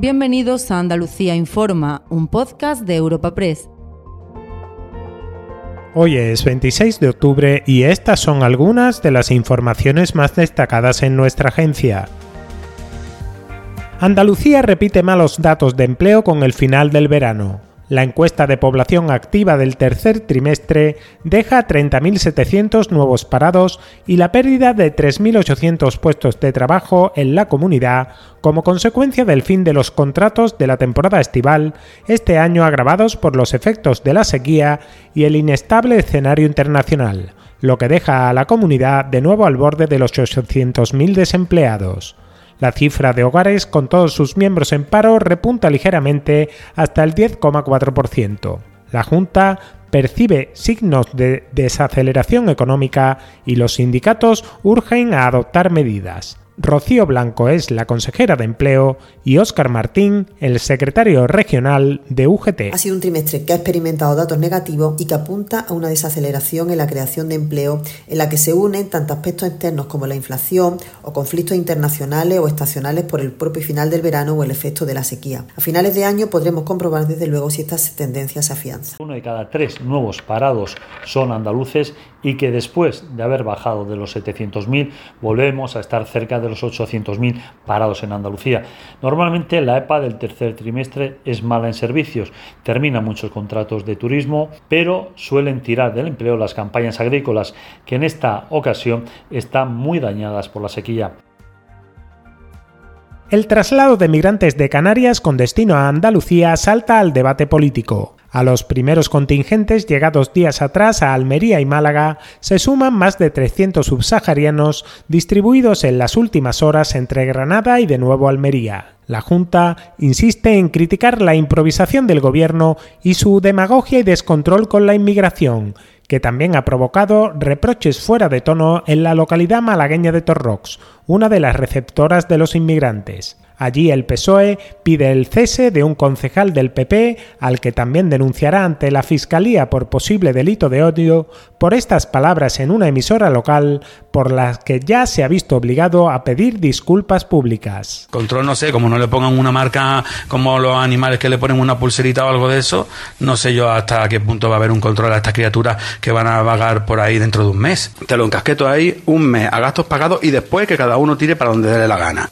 Bienvenidos a Andalucía Informa, un podcast de Europa Press. Hoy es 26 de octubre y estas son algunas de las informaciones más destacadas en nuestra agencia. Andalucía repite malos datos de empleo con el final del verano. La encuesta de población activa del tercer trimestre deja 30.700 nuevos parados y la pérdida de 3.800 puestos de trabajo en la comunidad como consecuencia del fin de los contratos de la temporada estival, este año agravados por los efectos de la sequía y el inestable escenario internacional, lo que deja a la comunidad de nuevo al borde de los 800.000 desempleados. La cifra de hogares con todos sus miembros en paro repunta ligeramente hasta el 10,4%. La Junta percibe signos de desaceleración económica y los sindicatos urgen a adoptar medidas. Rocío Blanco es la consejera de Empleo y Óscar Martín, el secretario regional de UGT. Ha sido un trimestre que ha experimentado datos negativos y que apunta a una desaceleración en la creación de empleo en la que se unen tanto aspectos externos como la inflación o conflictos internacionales o estacionales por el propio final del verano o el efecto de la sequía. A finales de año podremos comprobar desde luego si estas tendencias se afianzan. Uno de cada tres nuevos parados son andaluces y que después de haber bajado de los 700.000 volvemos a estar cerca de los 800.000 parados en Andalucía. Normalmente la EPA del tercer trimestre es mala en servicios, terminan muchos contratos de turismo, pero suelen tirar del empleo las campañas agrícolas, que en esta ocasión están muy dañadas por la sequía. El traslado de migrantes de Canarias con destino a Andalucía salta al debate político. A los primeros contingentes llegados días atrás a Almería y Málaga se suman más de 300 subsaharianos distribuidos en las últimas horas entre Granada y de nuevo Almería. La Junta insiste en criticar la improvisación del gobierno y su demagogia y descontrol con la inmigración, que también ha provocado reproches fuera de tono en la localidad malagueña de Torrox, una de las receptoras de los inmigrantes. Allí el PSOE pide el cese de un concejal del PP, al que también denunciará ante la Fiscalía por posible delito de odio por estas palabras en una emisora local, por las que ya se ha visto obligado a pedir disculpas públicas. Control, no sé, como no le pongan una marca como los animales que le ponen una pulserita o algo de eso, no sé yo hasta qué punto va a haber un control a estas criaturas que van a vagar por ahí dentro de un mes. Te lo encasqueto ahí un mes a gastos pagados y después que cada uno tire para donde dé la gana.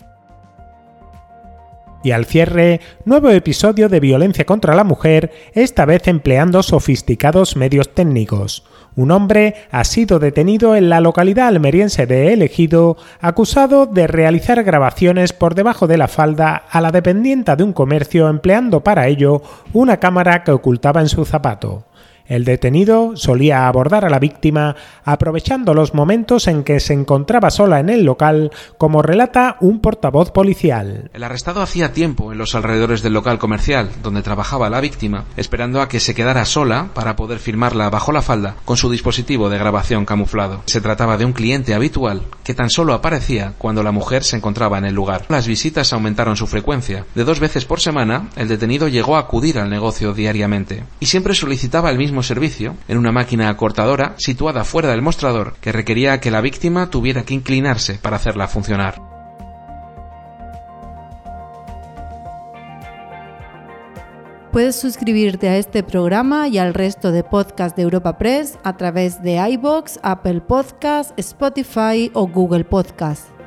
Y al cierre, nuevo episodio de violencia contra la mujer, esta vez empleando sofisticados medios técnicos. Un hombre ha sido detenido en la localidad almeriense de Elegido, acusado de realizar grabaciones por debajo de la falda a la dependienta de un comercio empleando para ello una cámara que ocultaba en su zapato. El detenido solía abordar a la víctima aprovechando los momentos en que se encontraba sola en el local, como relata un portavoz policial. El arrestado hacía tiempo en los alrededores del local comercial donde trabajaba la víctima, esperando a que se quedara sola para poder filmarla bajo la falda con su dispositivo de grabación camuflado. Se trataba de un cliente habitual que tan solo aparecía cuando la mujer se encontraba en el lugar. Las visitas aumentaron su frecuencia. De dos veces por semana, el detenido llegó a acudir al negocio diariamente y siempre solicitaba el servicio en una máquina acortadora situada fuera del mostrador que requería que la víctima tuviera que inclinarse para hacerla funcionar. Puedes suscribirte a este programa y al resto de podcasts de Europa Press a través de iBox, Apple Podcasts, Spotify o Google Podcasts.